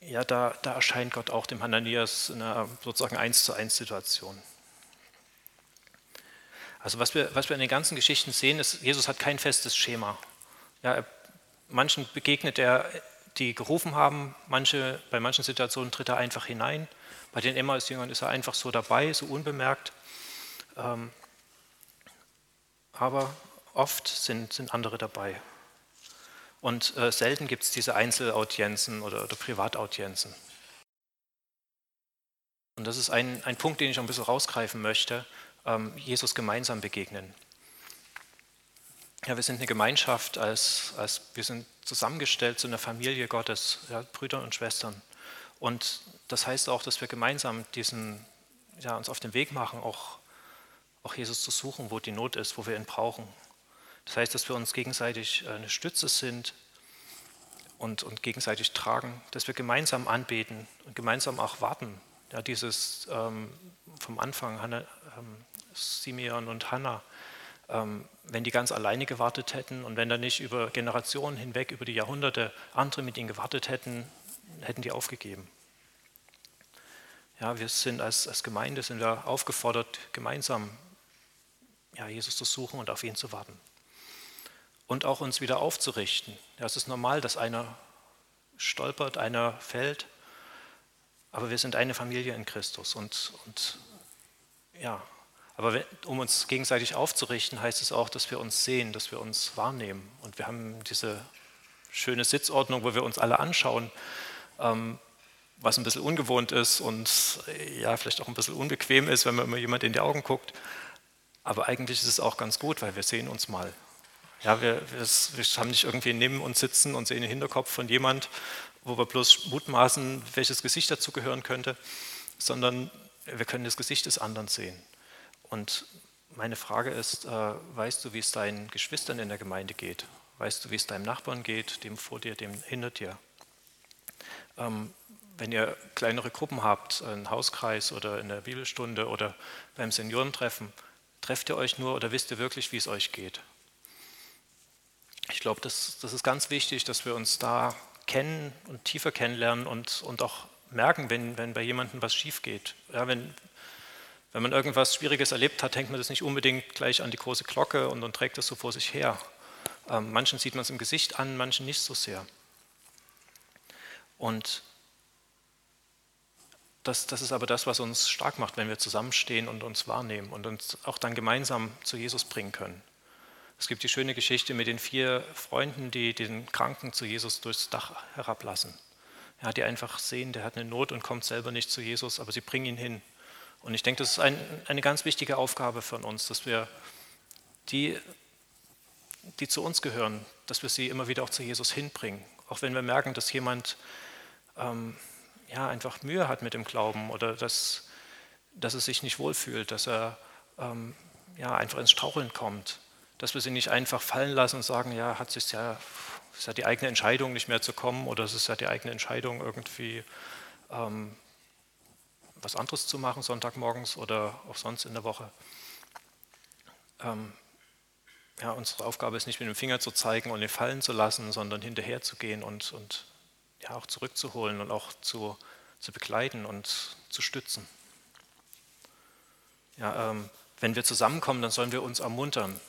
ja, da, da, erscheint Gott auch dem Hananias in einer sozusagen eins zu eins Situation. Also was wir, was wir in den ganzen Geschichten sehen, ist, Jesus hat kein festes Schema. Ja, er, manchen begegnet er die gerufen haben. Manche, bei manchen Situationen tritt er einfach hinein. Bei den Emmaus-Jüngern ist er einfach so dabei, so unbemerkt. Ähm, aber oft sind, sind andere dabei. Und äh, selten gibt es diese Einzelaudienzen oder, oder Privataudienzen. Und das ist ein, ein Punkt, den ich ein bisschen rausgreifen möchte. Ähm, Jesus gemeinsam begegnen. Ja, wir sind eine Gemeinschaft, als, als wir sind zusammengestellt zu einer Familie Gottes, ja, Brüder und Schwestern. Und das heißt auch, dass wir gemeinsam diesen, ja, uns auf den Weg machen, auch, auch Jesus zu suchen, wo die Not ist, wo wir ihn brauchen. Das heißt, dass wir uns gegenseitig äh, eine Stütze sind und, und gegenseitig tragen, dass wir gemeinsam anbeten und gemeinsam auch warten. Ja, dieses ähm, vom Anfang, Hanna, ähm, Simeon und Hannah, wenn die ganz alleine gewartet hätten und wenn da nicht über Generationen hinweg, über die Jahrhunderte andere mit ihnen gewartet hätten, hätten die aufgegeben. Ja, wir sind als, als Gemeinde sind wir aufgefordert, gemeinsam ja, Jesus zu suchen und auf ihn zu warten. Und auch uns wieder aufzurichten. Ja, es ist normal, dass einer stolpert, einer fällt, aber wir sind eine Familie in Christus und, und ja, aber um uns gegenseitig aufzurichten, heißt es auch, dass wir uns sehen, dass wir uns wahrnehmen. Und wir haben diese schöne Sitzordnung, wo wir uns alle anschauen. Ähm, was ein bisschen ungewohnt ist und ja, vielleicht auch ein bisschen unbequem ist, wenn man immer jemand in die Augen guckt. Aber eigentlich ist es auch ganz gut, weil wir sehen uns mal. Ja, wir, wir, wir haben nicht irgendwie neben uns sitzen und sehen den Hinterkopf von jemand, wo wir bloß mutmaßen, welches Gesicht dazu gehören könnte, sondern wir können das Gesicht des anderen sehen. Und meine Frage ist, äh, weißt du, wie es deinen Geschwistern in der Gemeinde geht? Weißt du, wie es deinem Nachbarn geht, dem vor dir, dem hinter dir? Ähm, wenn ihr kleinere Gruppen habt, einen Hauskreis oder in der Bibelstunde oder beim Seniorentreffen, trefft ihr euch nur oder wisst ihr wirklich, wie es euch geht? Ich glaube, das, das ist ganz wichtig, dass wir uns da kennen und tiefer kennenlernen und, und auch merken, wenn, wenn bei jemandem was schief geht. Ja, wenn, wenn man irgendwas Schwieriges erlebt hat, hängt man das nicht unbedingt gleich an die große Glocke und, und trägt das so vor sich her. Ähm, manchen sieht man es im Gesicht an, manchen nicht so sehr. Und das, das ist aber das, was uns stark macht, wenn wir zusammenstehen und uns wahrnehmen und uns auch dann gemeinsam zu Jesus bringen können. Es gibt die schöne Geschichte mit den vier Freunden, die den Kranken zu Jesus durchs Dach herablassen. Ja, die einfach sehen, der hat eine Not und kommt selber nicht zu Jesus, aber sie bringen ihn hin. Und ich denke, das ist ein, eine ganz wichtige Aufgabe von uns, dass wir die, die zu uns gehören, dass wir sie immer wieder auch zu Jesus hinbringen. Auch wenn wir merken, dass jemand ähm, ja, einfach Mühe hat mit dem Glauben oder dass, dass er sich nicht wohlfühlt, dass er ähm, ja, einfach ins Straucheln kommt. Dass wir sie nicht einfach fallen lassen und sagen, ja, hat sich ja, ist ja die eigene Entscheidung, nicht mehr zu kommen oder es ist ja die eigene Entscheidung, irgendwie ähm, was anderes zu machen, Sonntagmorgens oder auch sonst in der Woche. Ähm, ja, unsere Aufgabe ist nicht mit dem Finger zu zeigen und ihn fallen zu lassen, sondern hinterher zu gehen und, und ja, auch zurückzuholen und auch zu, zu begleiten und zu stützen. Ja, ähm, wenn wir zusammenkommen, dann sollen wir uns ermuntern.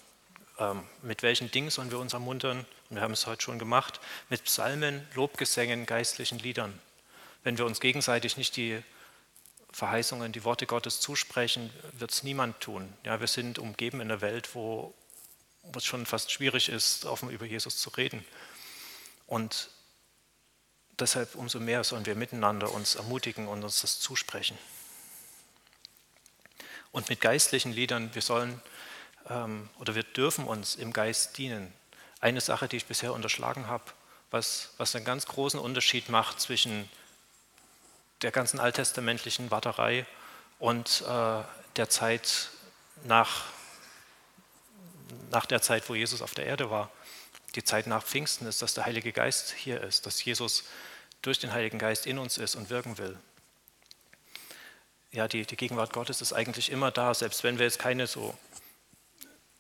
Ähm, mit welchen Dingen sollen wir uns ermuntern? Und wir haben es heute schon gemacht, mit Psalmen, Lobgesängen, geistlichen Liedern. Wenn wir uns gegenseitig nicht die Verheißungen, die Worte Gottes zusprechen, wird es niemand tun. Ja, wir sind umgeben in einer Welt, wo, wo es schon fast schwierig ist, offen über Jesus zu reden. Und deshalb umso mehr sollen wir miteinander uns ermutigen und uns das zusprechen. Und mit geistlichen Liedern, wir sollen ähm, oder wir dürfen uns im Geist dienen. Eine Sache, die ich bisher unterschlagen habe, was, was einen ganz großen Unterschied macht zwischen der ganzen alttestamentlichen Warterei und äh, der Zeit nach, nach der Zeit, wo Jesus auf der Erde war. Die Zeit nach Pfingsten ist, dass der Heilige Geist hier ist, dass Jesus durch den Heiligen Geist in uns ist und wirken will. Ja, die, die Gegenwart Gottes ist eigentlich immer da, selbst wenn wir jetzt keine so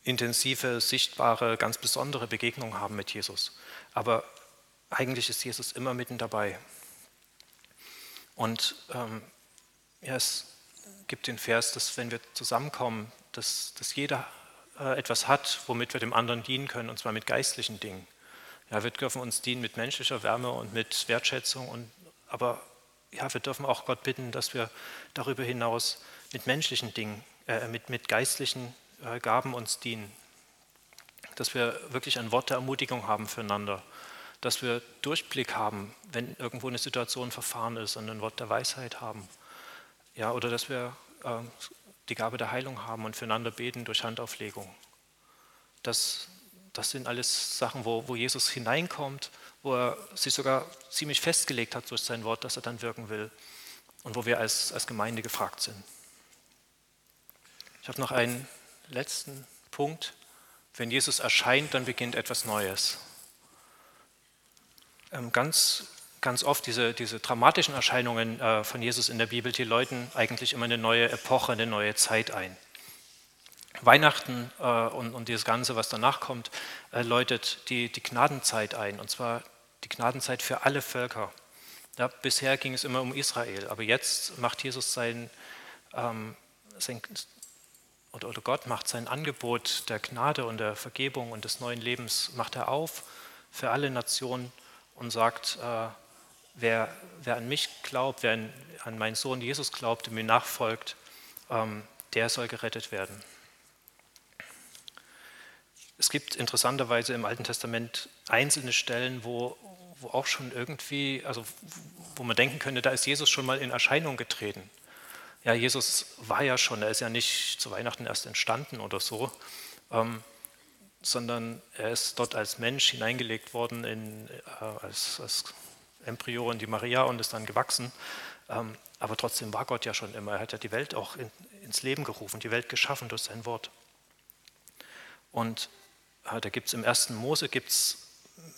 intensive, sichtbare, ganz besondere Begegnung haben mit Jesus. Aber eigentlich ist Jesus immer mitten dabei. Und ähm, ja, es gibt den Vers, dass wenn wir zusammenkommen, dass, dass jeder äh, etwas hat, womit wir dem anderen dienen können, und zwar mit geistlichen Dingen. Ja, wir dürfen uns dienen mit menschlicher Wärme und mit Wertschätzung, und, aber ja, wir dürfen auch Gott bitten, dass wir darüber hinaus mit menschlichen Dingen, äh, mit, mit geistlichen äh, Gaben uns dienen. Dass wir wirklich ein Wort der Ermutigung haben füreinander. Dass wir Durchblick haben, wenn irgendwo eine Situation verfahren ist und ein Wort der Weisheit haben. Ja, oder dass wir äh, die Gabe der Heilung haben und füreinander beten durch Handauflegung. Das, das sind alles Sachen, wo, wo Jesus hineinkommt, wo er sich sogar ziemlich festgelegt hat durch sein Wort, dass er dann wirken will und wo wir als, als Gemeinde gefragt sind. Ich habe noch einen letzten Punkt. Wenn Jesus erscheint, dann beginnt etwas Neues. Ähm, ganz, ganz oft diese, diese dramatischen Erscheinungen äh, von Jesus in der Bibel, die läuten eigentlich immer eine neue Epoche, eine neue Zeit ein. Weihnachten äh, und, und dieses Ganze, was danach kommt, äh, läutet die, die Gnadenzeit ein, und zwar die Gnadenzeit für alle Völker. Ja, bisher ging es immer um Israel, aber jetzt macht Jesus sein, ähm, sein oder, oder, Gott macht sein Angebot der Gnade und der Vergebung und des neuen Lebens, macht er auf für alle Nationen und sagt, äh, wer, wer, an mich glaubt, wer an, an, meinen Sohn Jesus glaubt und mir nachfolgt, ähm, der soll gerettet werden. Es gibt interessanterweise im Alten Testament einzelne Stellen, wo, wo auch schon irgendwie, also wo man denken könnte, da ist Jesus schon mal in Erscheinung getreten. Ja, Jesus war ja schon, er ist ja nicht zu Weihnachten erst entstanden oder so, ähm, sondern er ist dort als Mensch hineingelegt worden, in, äh, als, als, Embryo in die Maria und ist dann gewachsen. Ähm, aber trotzdem war Gott ja schon immer. Er hat ja die Welt auch in, ins Leben gerufen, die Welt geschaffen durch sein Wort. Und äh, da gibt es im ersten Mose gibt's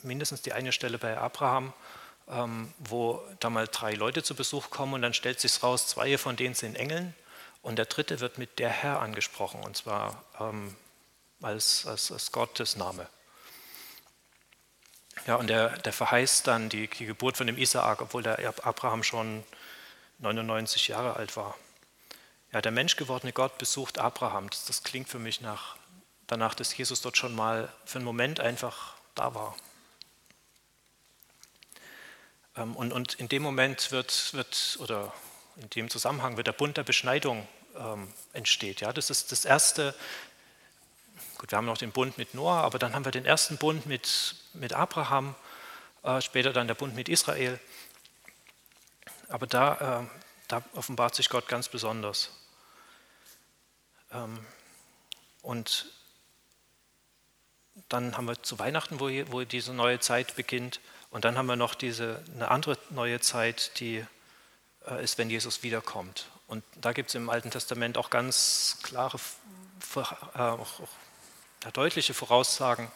mindestens die eine Stelle bei Abraham, ähm, wo da mal drei Leute zu Besuch kommen und dann stellt sich raus, zwei von denen sind Engeln und der dritte wird mit der Herr angesprochen und zwar ähm, als, als, als Gottes Name. Ja, und der, der verheißt dann die, die Geburt von dem Isaak, obwohl der Abraham schon 99 Jahre alt war. Ja, der menschgewordene Gott besucht Abraham. Das, das klingt für mich nach, danach, dass Jesus dort schon mal für einen Moment einfach da war. Ähm, und, und in dem Moment wird, wird, oder in dem Zusammenhang wird der Bund der Beschneidung ähm, entsteht. Ja, das ist das erste, gut, wir haben noch den Bund mit Noah, aber dann haben wir den ersten Bund mit, mit Abraham, äh, später dann der Bund mit Israel. Aber da, äh, da offenbart sich Gott ganz besonders. Ähm, und dann haben wir zu Weihnachten, wo, wo diese neue Zeit beginnt. Und dann haben wir noch diese, eine andere neue Zeit, die äh, ist, wenn Jesus wiederkommt. Und da gibt es im Alten Testament auch ganz klare, äh, auch, auch, deutliche Voraussagen.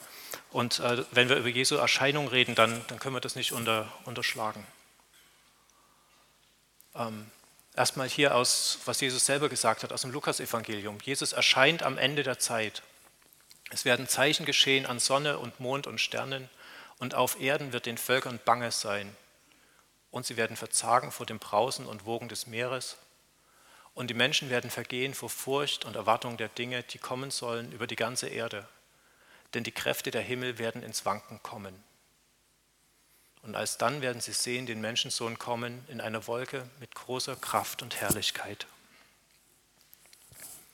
Und äh, wenn wir über Jesu Erscheinung reden, dann, dann können wir das nicht unter, unterschlagen. Ähm, erstmal hier aus, was Jesus selber gesagt hat, aus dem Lukasevangelium. Jesus erscheint am Ende der Zeit. Es werden Zeichen geschehen an Sonne und Mond und Sternen und auf Erden wird den Völkern bange sein. Und sie werden verzagen vor dem Brausen und Wogen des Meeres. Und die Menschen werden vergehen vor Furcht und Erwartung der Dinge, die kommen sollen über die ganze Erde. Denn die Kräfte der Himmel werden ins Wanken kommen. Und alsdann werden sie sehen den Menschensohn kommen in einer Wolke mit großer Kraft und Herrlichkeit.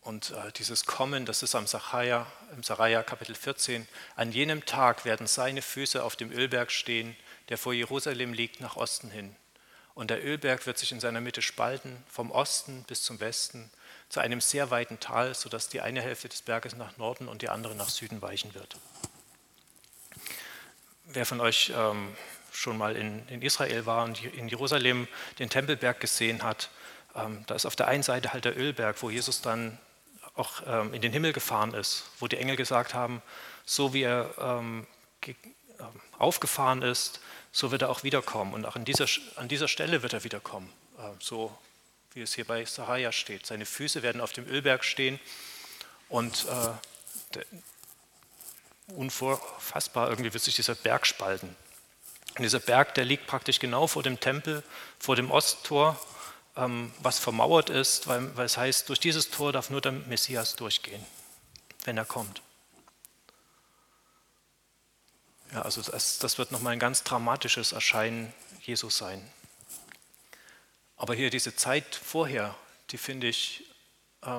Und äh, dieses Kommen, das ist am Sacharja, im Sacharja Kapitel 14. An jenem Tag werden seine Füße auf dem Ölberg stehen, der vor Jerusalem liegt, nach Osten hin. Und der Ölberg wird sich in seiner Mitte spalten, vom Osten bis zum Westen, zu einem sehr weiten Tal, sodass die eine Hälfte des Berges nach Norden und die andere nach Süden weichen wird. Wer von euch ähm, schon mal in, in, Israel war und in Jerusalem den Tempelberg gesehen hat, ähm, da ist auf der einen Seite halt der Ölberg, wo Jesus dann auch ähm, in den Himmel gefahren ist, wo die Engel gesagt haben, so wie er ähm, ähm, aufgefahren ist, so wird er auch wiederkommen. Und auch an dieser, an dieser Stelle wird er wiederkommen, äh, so wie es hier bei Sahaja steht. Seine Füße werden auf dem Ölberg stehen und äh, der, unvorfassbar irgendwie wird sich dieser Berg spalten. Und dieser Berg, der liegt praktisch genau vor dem Tempel, vor dem Osttor ähm, was vermauert ist, weil, weil es heißt, durch dieses Tor darf nur der Messias durchgehen, wenn er kommt. Ja, also das, das wird nochmal ein ganz dramatisches Erscheinen Jesus sein. Aber hier diese Zeit vorher, die finde ich, äh,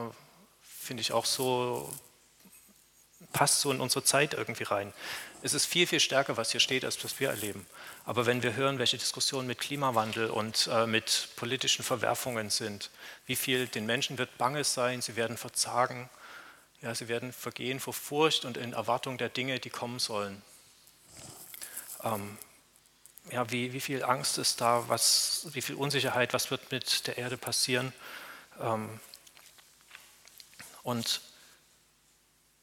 finde ich auch so, passt so in unsere Zeit irgendwie rein. Es ist viel, viel stärker, was hier steht, als was wir erleben. Aber wenn wir hören, welche Diskussionen mit Klimawandel und äh, mit politischen Verwerfungen sind, wie viel den Menschen wird bange sein, sie werden verzagen, ja, sie werden vergehen vor Furcht und in Erwartung der Dinge, die kommen sollen. Ähm, ja, wie, wie viel Angst ist da, was, wie viel Unsicherheit, was wird mit der Erde passieren? Ähm, und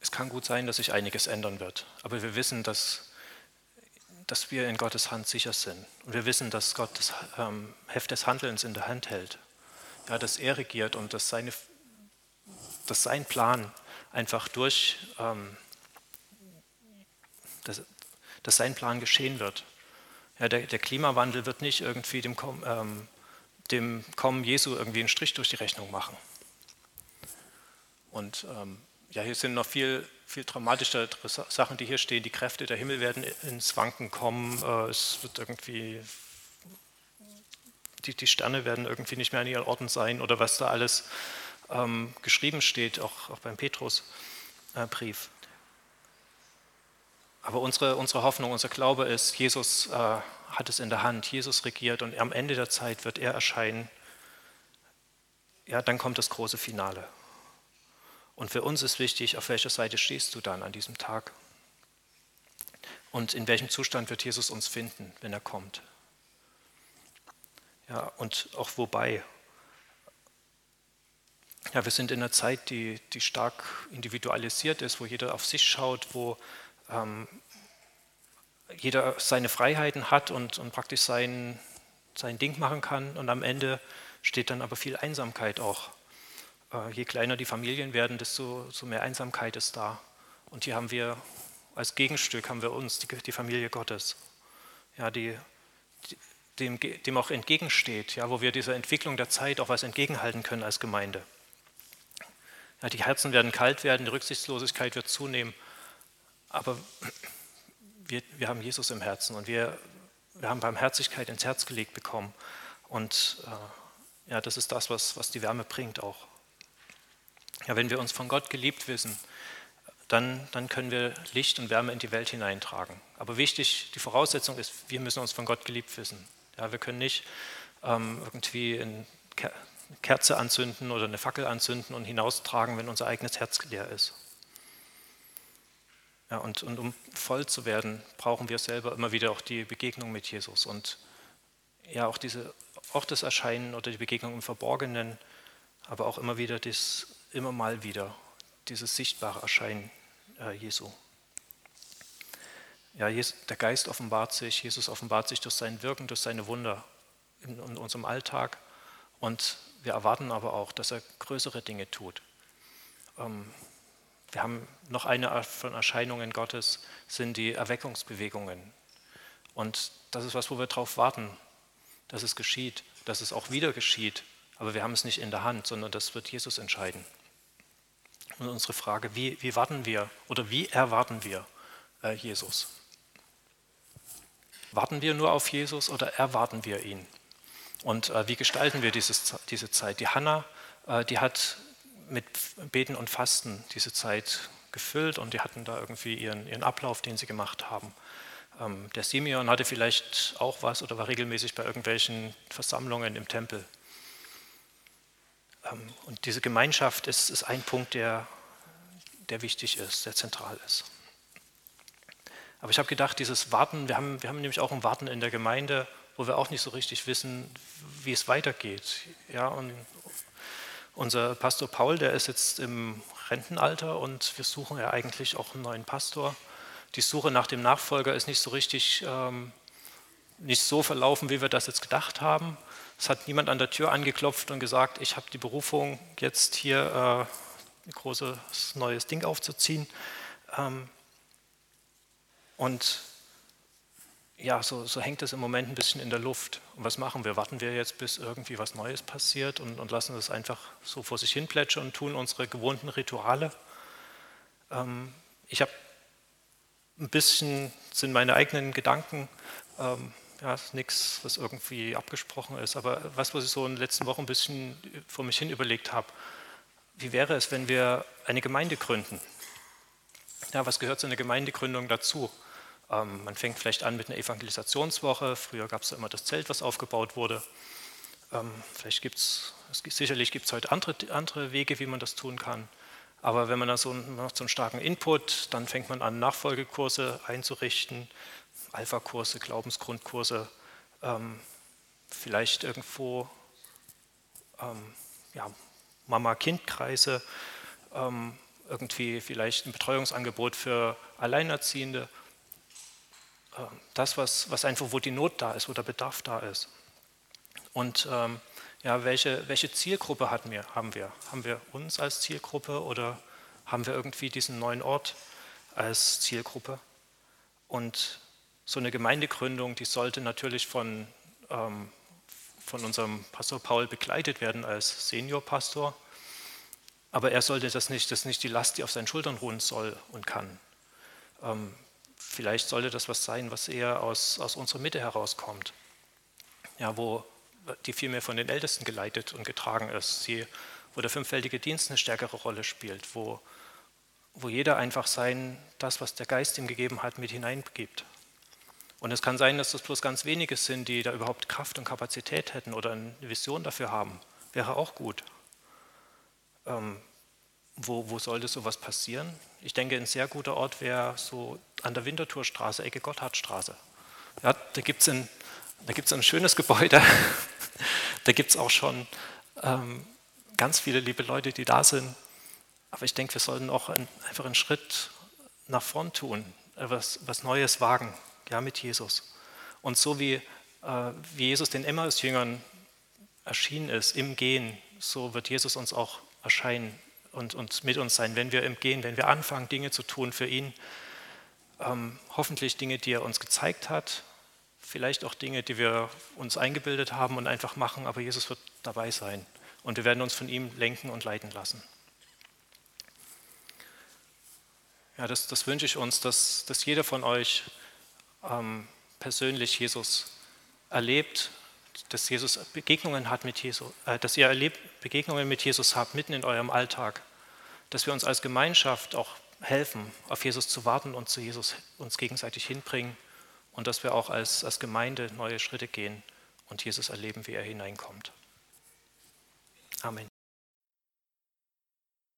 es kann gut sein, dass sich einiges ändern wird, aber wir wissen, dass, dass wir in Gottes Hand sicher sind. Und wir wissen, dass Gott das ähm, Heft des Handelns in der Hand hält. Ja, dass er regiert und dass, seine, dass sein Plan einfach durch, ähm, dass, dass sein Plan geschehen wird. Ja, der, der Klimawandel wird nicht irgendwie dem, ähm, dem Kommen Jesu irgendwie einen Strich durch die Rechnung machen. Und ähm, ja, hier sind noch viel, viel dramatischere Sachen, die hier stehen. Die Kräfte der Himmel werden ins Wanken kommen. Äh, es wird irgendwie, die, die Sterne werden irgendwie nicht mehr an ihren Orten sein oder was da alles ähm, geschrieben steht, auch, auch beim Petrusbrief. Äh, Aber unsere, unsere Hoffnung, unser Glaube ist, Jesus äh, hat es in der Hand, Jesus regiert und am Ende der Zeit wird er erscheinen. Ja, dann kommt das große Finale. Und für uns ist wichtig, auf welcher Seite stehst du dann an diesem Tag? Und in welchem Zustand wird Jesus uns finden, wenn er kommt? Ja, und auch wobei. Ja, wir sind in einer Zeit, die, die stark individualisiert ist, wo jeder auf sich schaut, wo ähm, jeder seine Freiheiten hat und, und praktisch sein, sein Ding machen kann. Und am Ende steht dann aber viel Einsamkeit auch. Äh, je kleiner die Familien werden, desto, desto mehr Einsamkeit ist da. Und hier haben wir als Gegenstück haben wir uns, die, die Familie Gottes, ja, die, die, dem, dem auch entgegensteht, ja, wo wir dieser Entwicklung der Zeit auch was entgegenhalten können als Gemeinde. Ja, die Herzen werden kalt werden, die Rücksichtslosigkeit wird zunehmen, aber wir, wir haben Jesus im Herzen und wir, wir haben Barmherzigkeit ins Herz gelegt bekommen. Und äh, ja, das ist das, was, was die Wärme bringt auch. Ja, wenn wir uns von Gott geliebt wissen, dann, dann können wir Licht und Wärme in die Welt hineintragen. Aber wichtig, die Voraussetzung ist, wir müssen uns von Gott geliebt wissen. Ja, wir können nicht ähm, irgendwie eine Kerze anzünden oder eine Fackel anzünden und hinaustragen, wenn unser eigenes Herz leer ist. Ja, und, und um voll zu werden, brauchen wir selber immer wieder auch die Begegnung mit Jesus und ja auch diese auch das Erscheinen oder die Begegnung im Verborgenen, aber auch immer wieder das immer mal wieder dieses sichtbare Erscheinen äh, Jesu. Ja, der Geist offenbart sich, Jesus offenbart sich durch sein Wirken, durch seine Wunder in, in unserem Alltag und wir erwarten aber auch, dass er größere Dinge tut. Ähm, wir haben noch eine Art von Erscheinungen Gottes, sind die Erweckungsbewegungen. Und das ist was, wo wir darauf warten, dass es geschieht, dass es auch wieder geschieht. Aber wir haben es nicht in der Hand, sondern das wird Jesus entscheiden. Und unsere Frage, wie, wie warten wir oder wie erwarten wir äh, Jesus? Warten wir nur auf Jesus oder erwarten wir ihn? Und äh, wie gestalten wir dieses, diese Zeit? Die Hanna, äh, die hat mit Beten und Fasten diese Zeit gefüllt und die hatten da irgendwie ihren, ihren Ablauf, den sie gemacht haben. Ähm, der Simeon hatte vielleicht auch was oder war regelmäßig bei irgendwelchen Versammlungen im Tempel. Ähm, und diese Gemeinschaft ist, ist ein Punkt, der, der wichtig ist, der zentral ist. Aber ich habe gedacht, dieses Warten, wir haben, wir haben nämlich auch ein Warten in der Gemeinde, wo wir auch nicht so richtig wissen, wie es weitergeht. Ja, und unser Pastor Paul, der ist jetzt im Rentenalter und wir suchen ja eigentlich auch einen neuen Pastor. Die Suche nach dem Nachfolger ist nicht so richtig, ähm, nicht so verlaufen, wie wir das jetzt gedacht haben. Es hat niemand an der Tür angeklopft und gesagt, ich habe die Berufung, jetzt hier äh, ein großes neues Ding aufzuziehen. Ähm, und ja, so, so, hängt es im Moment ein bisschen in der Luft. Und was machen wir? Warten wir jetzt, bis irgendwie was Neues passiert und, und lassen es einfach so vor sich hin plätschern und tun unsere gewohnten Rituale? Ähm, ich habe ein bisschen, sind meine eigenen Gedanken, ähm, ja, nichts, was irgendwie abgesprochen ist, aber was, was ich so in den letzten Wochen ein bisschen vor mich hin überlegt habe, wie wäre es, wenn wir eine Gemeinde gründen? Ja, was gehört zu einer Gemeindegründung dazu? Ähm, man fängt vielleicht an mit einer Evangelisationswoche. Früher gab es ja immer das Zelt, was aufgebaut wurde. Ähm, vielleicht gibt es, sicherlich gibt es heute andere, andere Wege, wie man das tun kann. Aber wenn man da so, man hat so einen starken Input, dann fängt man an, Nachfolgekurse einzurichten, Alpha-Kurse, Glaubensgrundkurse, ähm, vielleicht irgendwo ähm, ja, Mama-Kind-Kreise, ähm, irgendwie vielleicht ein Betreuungsangebot für Alleinerziehende das, was, was einfach, wo die Not da ist, wo der Bedarf da ist. Und ähm, ja, welche, welche Zielgruppe hatten wir, haben wir? Haben wir uns als Zielgruppe oder haben wir irgendwie diesen neuen Ort als Zielgruppe? Und so eine Gemeindegründung, die sollte natürlich von, ähm, von unserem Pastor Paul begleitet werden als Seniorpastor. Aber er sollte das nicht, das ist nicht die Last, die auf seinen Schultern ruhen soll und kann. Ähm, vielleicht sollte das was sein, was eher aus, aus unserer Mitte herauskommt, ja, wo die vielmehr von den Ältesten geleitet und getragen ist, sie, wo der fünffältige Dienst eine stärkere Rolle spielt, wo, wo jeder einfach sein, das, was der Geist ihm gegeben hat, mit hineingibt. Und es kann sein, dass das bloß ganz wenige sind, die da überhaupt Kraft und Kapazität hätten oder eine Vision dafür haben. Wäre auch gut. Ähm, wo, wo sollte sowas passieren? Ich denke, ein sehr guter Ort wäre so an der Winterthurstraße, Ecke Gotthardstraße. Ja, da gibt es ein, ein schönes Gebäude, da gibt es auch schon ähm, ganz viele liebe Leute, die da sind. Aber ich denke, wir sollten auch ein, einfach einen Schritt nach vorn tun, etwas was Neues wagen ja, mit Jesus. Und so wie, äh, wie Jesus den Emmaus-Jüngern erschienen ist im Gehen, so wird Jesus uns auch erscheinen und, und mit uns sein, wenn wir im Gehen, wenn wir anfangen, Dinge zu tun für ihn. Ähm, hoffentlich Dinge, die er uns gezeigt hat, vielleicht auch Dinge, die wir uns eingebildet haben und einfach machen, aber Jesus wird dabei sein und wir werden uns von ihm lenken und leiten lassen. Ja, das, das wünsche ich uns, dass, dass jeder von euch ähm, persönlich Jesus erlebt, dass Jesus Begegnungen hat mit Jesus, äh, dass ihr erlebt, Begegnungen mit Jesus habt mitten in eurem Alltag, dass wir uns als Gemeinschaft auch helfen, auf Jesus zu warten und zu Jesus uns gegenseitig hinbringen und dass wir auch als, als Gemeinde neue Schritte gehen und Jesus erleben, wie er hineinkommt. Amen.